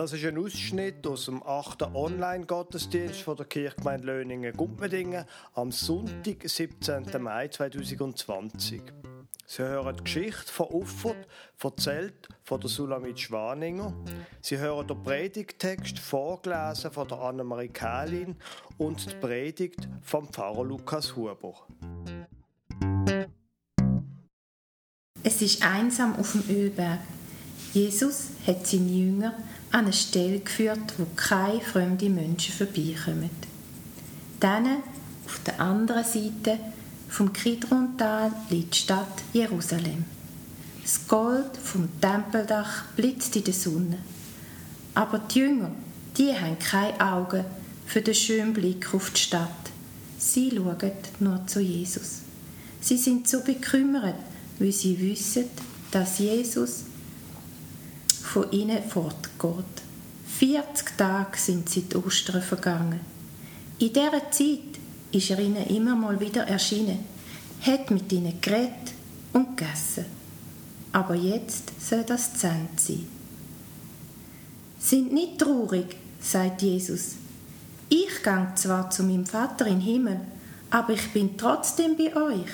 Das ist ein Ausschnitt aus dem 8. Online-Gottesdienst von der Kirchgemeinde Löningen-Gumpendingen am Sonntag, 17. Mai 2020. Sie hören die Geschichte von Uffert, erzählt von der Sulamit Schwaninger. Sie hören den Predigtext vorgelesen von der Annemarie Kählin und die Predigt vom Pfarrer Lukas Huber. Es ist einsam auf dem Ölberg. Jesus hat seine Jünger an eine Stelle geführt, wo keine fremden Menschen vorbeikommen. Dann, auf der anderen Seite vom Kidrontal, liegt die Stadt Jerusalem. Das Gold vom Tempeldach blitzt in der Sonne. Aber die Jünger, die haben keine Augen für den schönen Blick auf die Stadt. Sie schauen nur zu Jesus. Sie sind so bekümmert, weil sie wissen, dass Jesus von ihnen fortgeht. 40 Tage sind seit Ostern vergangen. In dieser Zeit ist er ihnen immer mal wieder erschienen, hat mit ihnen geredet und gegessen. Aber jetzt soll das zu Ende sein. Sind nicht traurig, sagt Jesus. Ich gang zwar zu meinem Vater im Himmel, aber ich bin trotzdem bei euch.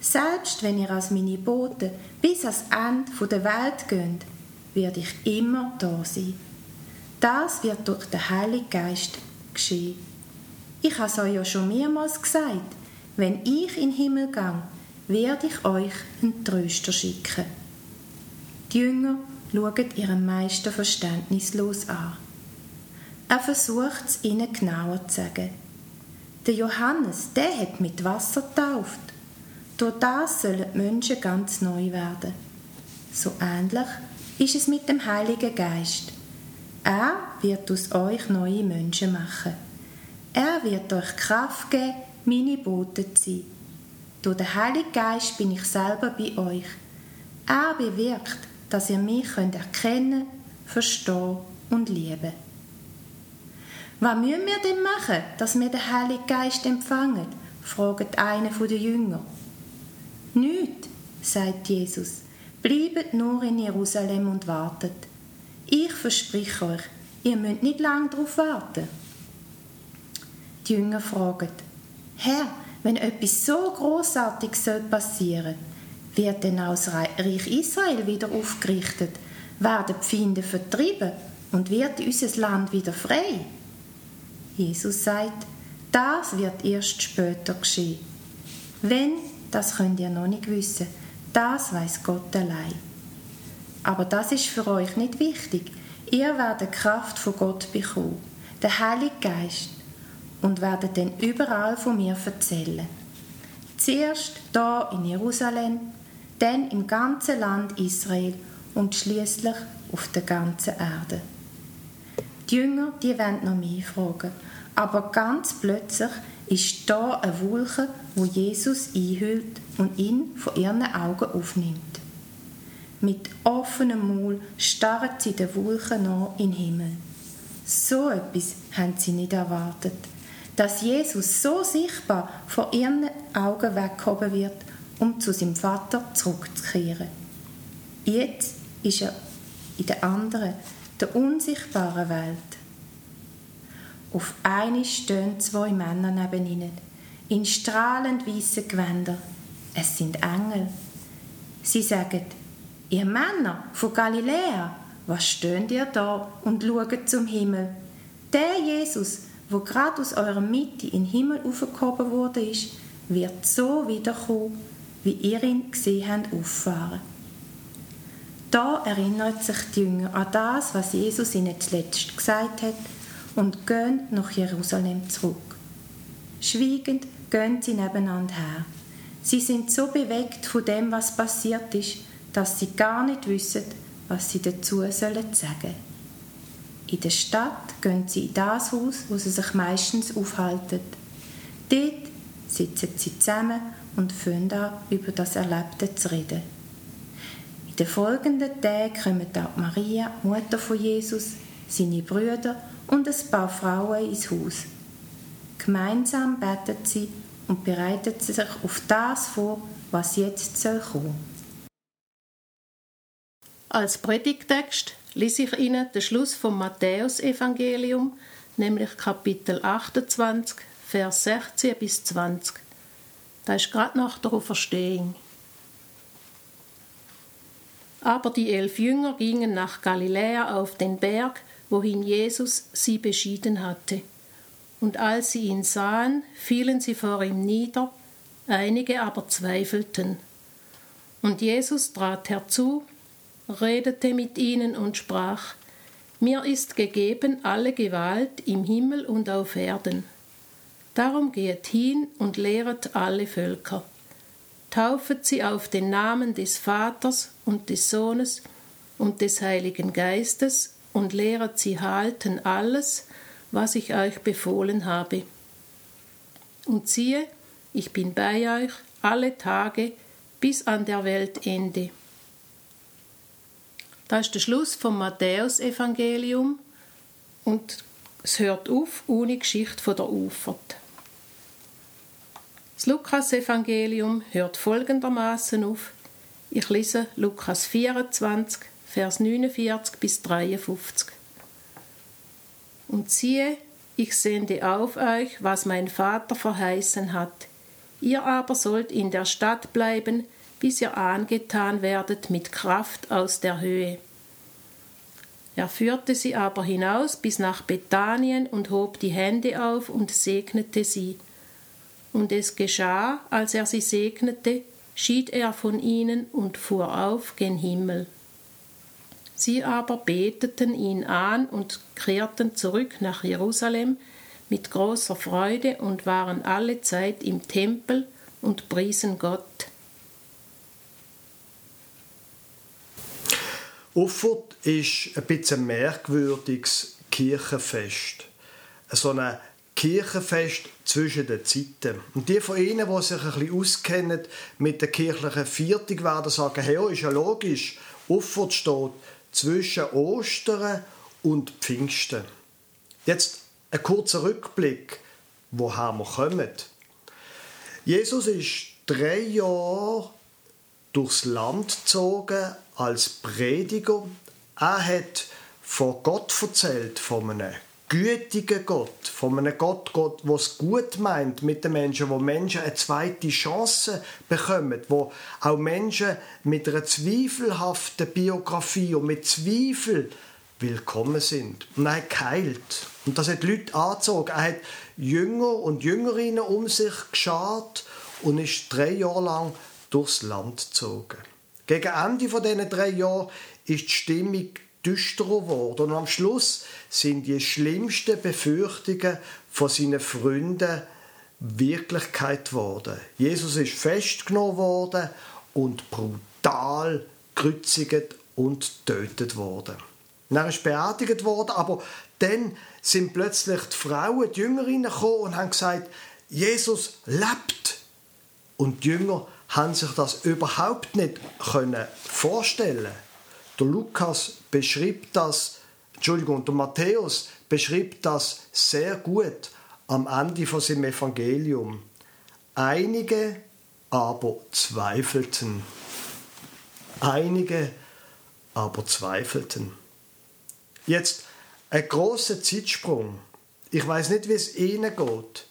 Selbst wenn ihr als meine Boten bis ans Ende der Welt geht, werde ich immer da sein. Das wird durch den Heiligen Geist geschehen. Ich habe es euch ja schon mehrmals gesagt. Wenn ich in den Himmel gehe, werde ich euch einen Tröster schicken. Die Jünger schauen ihren Meister verständnislos an. Er versucht es ihnen genauer zu sagen. Der Johannes, der hat mit Wasser getauft. Durch das sollen die Menschen ganz neu werden. So ähnlich ist es mit dem Heiligen Geist. Er wird aus euch neue Menschen machen. Er wird euch Kraft geben, meine Boten zu sein. Durch den Heiligen Geist bin ich selber bei euch. Er bewirkt, dass ihr mich könnt erkennen, verstehen und lieben. Was müssen wir denn machen, dass wir den Heiligen Geist empfangen? fragt einer der Jünger. Nicht, sagt Jesus. Bleibt nur in Jerusalem und wartet. Ich verspreche euch, ihr müsst nicht lange darauf warten. Die Jünger fragen, Herr, wenn etwas so großartiges soll passieren, wird denn das Reich Israel wieder aufgerichtet, werden die Feinde vertrieben und wird unser Land wieder frei? Jesus sagt, das wird erst später geschehen. Wenn, das könnt ihr noch nicht wissen, das weiß Gott allein. Aber das ist für euch nicht wichtig. Ihr werdet Kraft von Gott bekommen, den Heiligen Geist, und werdet dann überall von mir erzählen. Zuerst da in Jerusalem, dann im ganzen Land Israel und schließlich auf der ganzen Erde. Die Jünger, die wollen noch mehr fragen, aber ganz plötzlich ist da eine Wolke, wo Jesus einhüllt und ihn von ihren Augen aufnimmt. Mit offenem Maul starren sie der Wolke nach in den Himmel. So etwas haben sie nicht erwartet. Dass Jesus so sichtbar vor ihren Augen weggehoben wird, um zu seinem Vater zurückzukehren. Jetzt ist er in der anderen, der unsichtbaren Welt. Auf eine stehen zwei Männer neben ihnen, in strahlend weißen Gewändern. Es sind Engel. Sie sagen, ihr Männer von Galiläa, was stöhnt ihr da und schaut zum Himmel? Der Jesus, wo gerade aus eurer Mitte in den Himmel aufgehoben wurde, wird so wiederkommen, wie ihr ihn gesehen habt, auffahren. Da erinnert sich die Jünger an das, was Jesus ihnen zuletzt gesagt hat und gehen nach Jerusalem zurück. Schweigend gehen sie nebeneinander her. Sie sind so bewegt von dem, was passiert ist, dass sie gar nicht wissen, was sie dazu sollen sagen. In der Stadt gehen sie in das Haus, wo sie sich meistens aufhalten. Dort sitzen sie zusammen und fangen an, über das Erlebte zu reden. In den folgenden Tagen kommen auch Maria, Mutter von Jesus, seine Brüder und ein paar Frauen ins Haus. Gemeinsam beten sie und bereiten sich auf das vor, was jetzt soll kommen. Als Predigtext ließ ich Ihnen den Schluss vom Matthäusevangelium, nämlich Kapitel 28, Vers 16 bis 20. Da ist gerade nach der Auferstehung. Aber die elf Jünger gingen nach Galiläa auf den Berg, wohin Jesus sie beschieden hatte. Und als sie ihn sahen, fielen sie vor ihm nieder, einige aber zweifelten. Und Jesus trat herzu, redete mit ihnen und sprach, Mir ist gegeben alle Gewalt im Himmel und auf Erden. Darum geht hin und lehret alle Völker taufet sie auf den Namen des Vaters und des Sohnes und des Heiligen Geistes und lehret sie halten alles, was ich euch befohlen habe. Und siehe, ich bin bei euch alle Tage bis an der Weltende. Das ist der Schluss vom Matthäusevangelium und es hört auf ohne Geschichte von der Ufert. Das Lukas-Evangelium hört folgendermaßen auf. Ich lese Lukas 24, Vers 49 bis 53. Und siehe, ich sende auf euch, was mein Vater verheißen hat. Ihr aber sollt in der Stadt bleiben, bis ihr angetan werdet mit Kraft aus der Höhe. Er führte sie aber hinaus bis nach Bethanien und hob die Hände auf und segnete sie. Und es geschah, als er sie segnete, schied er von ihnen und fuhr auf gen Himmel. Sie aber beteten ihn an und kehrten zurück nach Jerusalem mit großer Freude und waren alle Zeit im Tempel und priesen Gott. Uffert ist ein bisschen ein merkwürdiges Kirchenfest. So eine Kirchenfest zwischen den Zeiten. Und die von Ihnen, die sich ein bisschen auskennen mit der kirchlichen Viertung, werden sagen, hey, ist ja logisch, Uffert steht zwischen Ostern und Pfingsten. Jetzt ein kurzer Rückblick, woher wir kommen. Jesus ist drei Jahre durchs Land gezogen als Prediger. Er hat von Gott erzählt, von einem gütigen Gott, von einem Gott, Gott, der es gut meint mit den Menschen, wo Menschen eine zweite Chance bekommen, wo auch Menschen mit einer zweifelhaften Biografie und mit Zweifel willkommen sind. Und er hat geheilt. Und das hat Leute angezogen. Er hat Jünger und Jüngerinnen um sich geschart und ist drei Jahre lang durchs Land gezogen. Gegen Ende von diesen drei Jahren ist die Stimmung düsterer geworden. Und am Schluss sind die schlimmsten Befürchtungen von seinen Freunden Wirklichkeit geworden. Jesus ist festgenommen worden und brutal gekreuzigt und tötet worden. er ist beerdigt worden, aber dann sind plötzlich die Frauen, die Jüngerinnen gekommen und haben gesagt, Jesus lebt. Und die Jünger haben sich das überhaupt nicht vorstellen der Lukas beschreibt das, Entschuldigung, der Matthäus beschreibt das sehr gut am Ende von seinem Evangelium. Einige aber zweifelten. Einige aber zweifelten. Jetzt ein großer Zeitsprung. Ich weiß nicht, wie es Ihnen geht.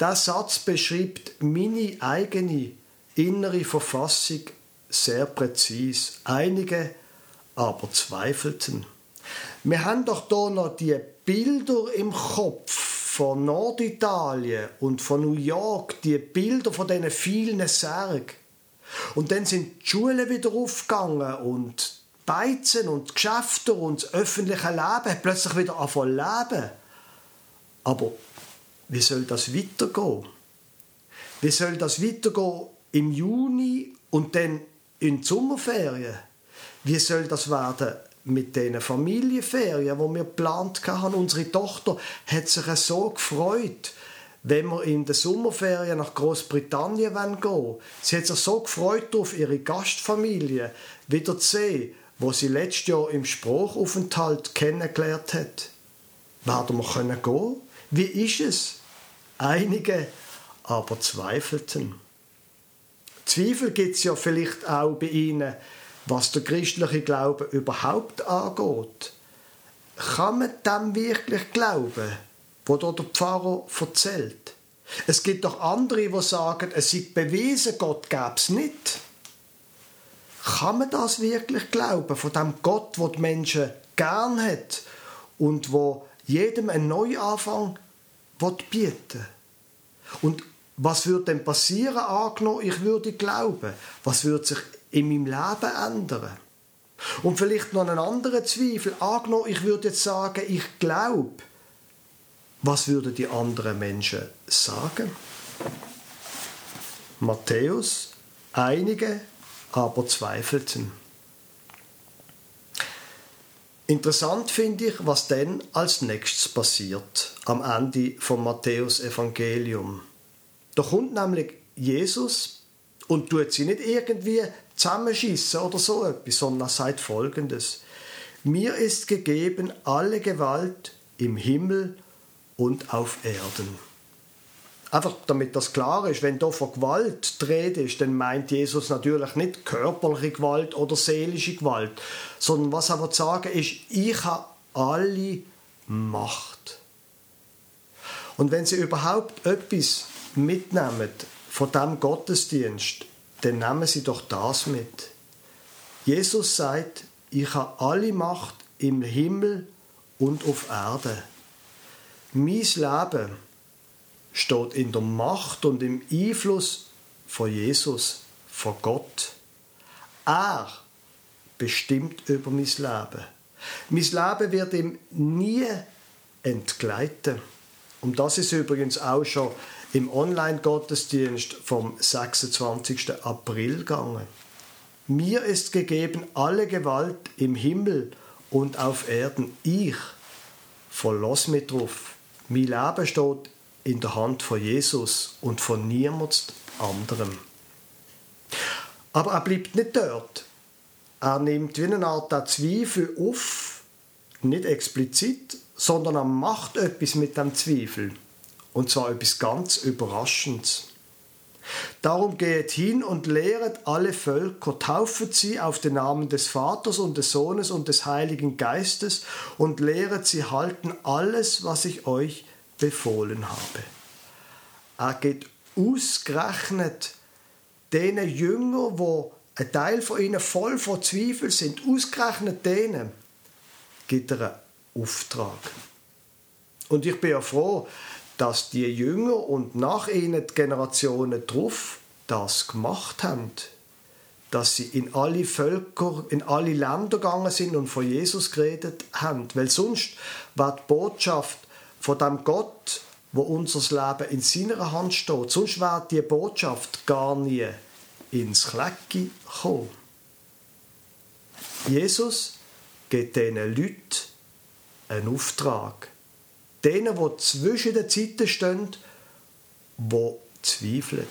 Der Satz beschreibt meine eigene innere Verfassung sehr präzis. Einige aber zweifelten. Wir haben doch da noch die Bilder im Kopf von Norditalien und von New York, die Bilder von diesen vielen Särgen. Und dann sind die Schulen wieder aufgegangen und Beizen und Geschäfte und das öffentliche Leben hat plötzlich wieder angefangen leben. Aber wie soll das weitergehen? Wie soll das weitergehen im Juni und dann in die Sommerferien? Wie soll das werden mit den Familienferien, wo wir geplant haben? Unsere Tochter hat sich so gefreut, wenn wir in der Sommerferien nach Großbritannien gehen wollen. Sie hat sich so gefreut auf ihre Gastfamilie wieder zu sehen, wo sie letztes Jahr im Spruchaufenthalt kennengelernt hat. Werden wir können gehen? Wie ist es? Einige aber zweifelten. Zweifel gibt es ja vielleicht auch bei ihnen was der christliche Glaube überhaupt angeht. Kann man dem wirklich glauben, wo der Pfarrer erzählt? Es gibt doch andere, die sagen, es sei bewiesen, Gott gäbe es nicht. Kann man das wirklich glauben, von dem Gott, der die Menschen gern hat und wo jedem einen Neuanfang bieten Und was würde denn passieren, angenommen, ich würde glauben? Was würde sich in meinem Leben ändern? Und vielleicht noch einen anderen Zweifel. Angenommen, ich würde jetzt sagen, ich glaube. Was würden die anderen Menschen sagen? Matthäus, einige aber zweifelten. Interessant finde ich, was denn als nächstes passiert am Ende vom Matthäus Evangelium. Da kommt nämlich Jesus und tut sie nicht irgendwie zusammenschießen oder so etwas, sondern er sagt folgendes. Mir ist gegeben alle Gewalt im Himmel und auf Erden. Einfach damit das klar ist, wenn da von Gewalt Rede ist, dann meint Jesus natürlich nicht körperliche Gewalt oder seelische Gewalt, sondern was er sagen ist, ich habe alle Macht. Und wenn Sie überhaupt etwas mitnehmen von dem Gottesdienst, dann nehmen Sie doch das mit. Jesus sagt, ich habe alle Macht im Himmel und auf Erde. Mein Leben steht in der Macht und im Einfluss von Jesus, von Gott. Er bestimmt über mein Leben. Mein Leben wird ihm nie entgleiten. Um das ist übrigens auch schon im Online-Gottesdienst vom 26. April gegangen. Mir ist gegeben alle Gewalt im Himmel und auf Erden. Ich verlass mich drauf. Mein Leben steht in der Hand von Jesus und von niemand anderem. Aber er bleibt nicht dort. Er nimmt wie eine Art Zweifel auf, nicht explizit, sondern er macht etwas mit dem Zweifel. Und zwar etwas ganz Überraschendes. Darum geht hin und lehret alle Völker, taufet sie auf den Namen des Vaters und des Sohnes und des Heiligen Geistes und lehret sie halten alles, was ich euch befohlen habe. Er geht ausgerechnet denen Jünger, wo ein Teil von ihnen voll von Zweifel sind, ausgerechnet denen, gibt er einen Auftrag. Und ich bin ja froh, dass die Jünger und nach ihnen die Generationen drauf das gemacht haben. Dass sie in alle Völker, in alle Länder gegangen sind und von Jesus geredet haben. Weil sonst war die Botschaft von dem Gott, wo unser Leben in seiner Hand steht. Sonst wäre die Botschaft gar nie ins Klecki gekommen. Jesus gibt diesen Leuten einen Auftrag. Denen, die zwischen den Zeiten stehen, die zweifeln.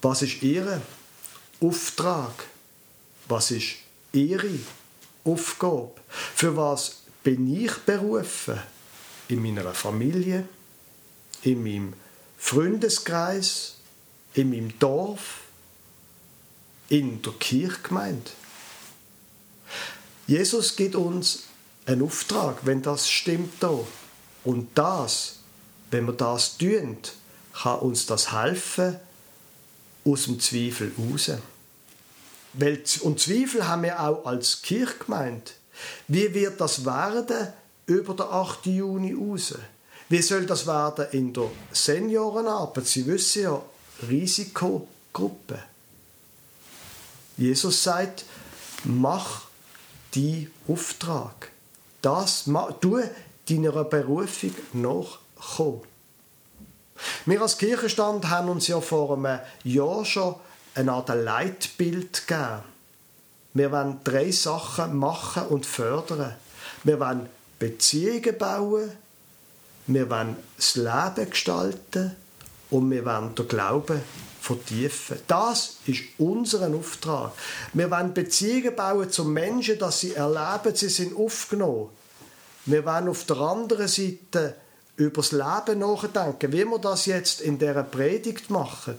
Was ist ihr Auftrag? Was ist ihre Aufgabe? Für was bin ich berufen? In meiner Familie, in meinem Freundeskreis, in meinem Dorf, in der Kirchgemeinde. Jesus gibt uns einen Auftrag, wenn das stimmt. Und das, wenn wir das tun, kann uns das helfen aus dem Zweifel raus. Und Zweifel haben wir auch als Kirchgemeinde. Wie wird das werden über den 8. Juni raus? Wie soll das werden in der Seniorenarbeit? Sie wissen ja, Risikogruppe. Jesus sagt, mach die Auftrag. Das, tu deiner Berufung nachkommen. Wir als Kirchenstand haben uns ja vor einem Jahr schon eine Art Leitbild gegeben wir wollen drei Sachen machen und fördern. Wir wollen Beziehungen bauen, wir wollen das Leben gestalten und wir wollen den Glauben vertiefen. Das ist unser Auftrag. Wir wollen Beziehungen bauen zu Menschen, dass sie erleben, sie sind aufgenommen. Wir wollen auf der anderen Seite über das Leben nachdenken, wie wir das jetzt in dieser Predigt machen.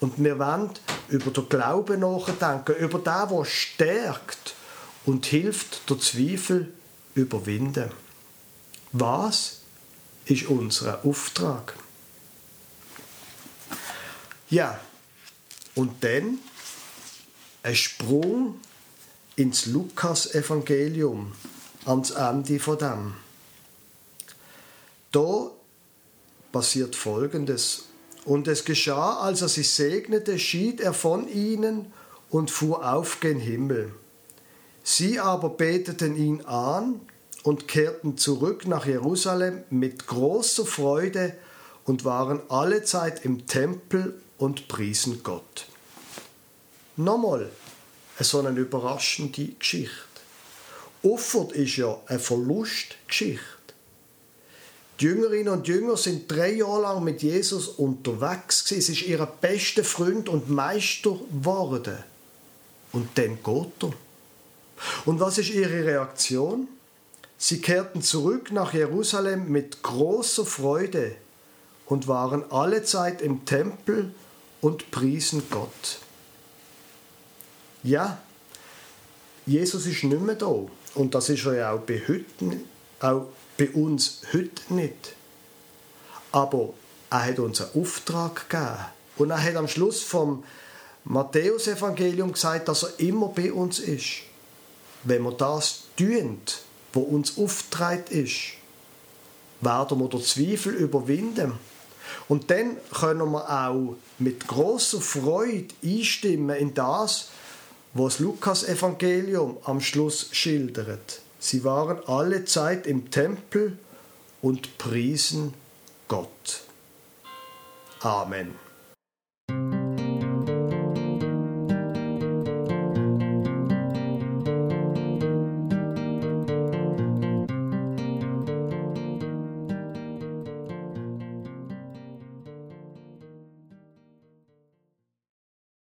Und wir wollen über den Glauben nachdenken, über das, was stärkt und hilft, den Zweifel überwinden. Was ist unser Auftrag? Ja, und dann ein Sprung ins Lukas-Evangelium ans Ende von dem. Da passiert Folgendes. Und es geschah, als er sie segnete, schied er von ihnen und fuhr auf gen Himmel. Sie aber beteten ihn an und kehrten zurück nach Jerusalem mit großer Freude und waren alle Zeit im Tempel und priesen Gott. Nochmal so eine überraschende Geschichte. Uffert ist ja eine Verlustgeschichte. Die Jüngerinnen und Jünger sind drei Jahre lang mit Jesus unterwegs. Es ist ihr bester Freund und Meister geworden. Und dann geht er. Und was ist ihre Reaktion? Sie kehrten zurück nach Jerusalem mit großer Freude und waren alle Zeit im Tempel und priesen Gott. Ja, Jesus ist nicht mehr da. Und das ist er ja auch bei, heute, auch bei uns heute nicht. Aber er hat uns einen Auftrag gegeben. Und er hat am Schluss vom Matthäusevangelium gesagt, dass er immer bei uns ist. Wenn wir das tun, wo uns aufgetragen ist, werden wir den Zweifel überwinden. Und dann können wir auch mit großer Freude einstimmen in das, was das Lukas-Evangelium am Schluss schildert. Sie waren alle Zeit im Tempel und priesen Gott. Amen.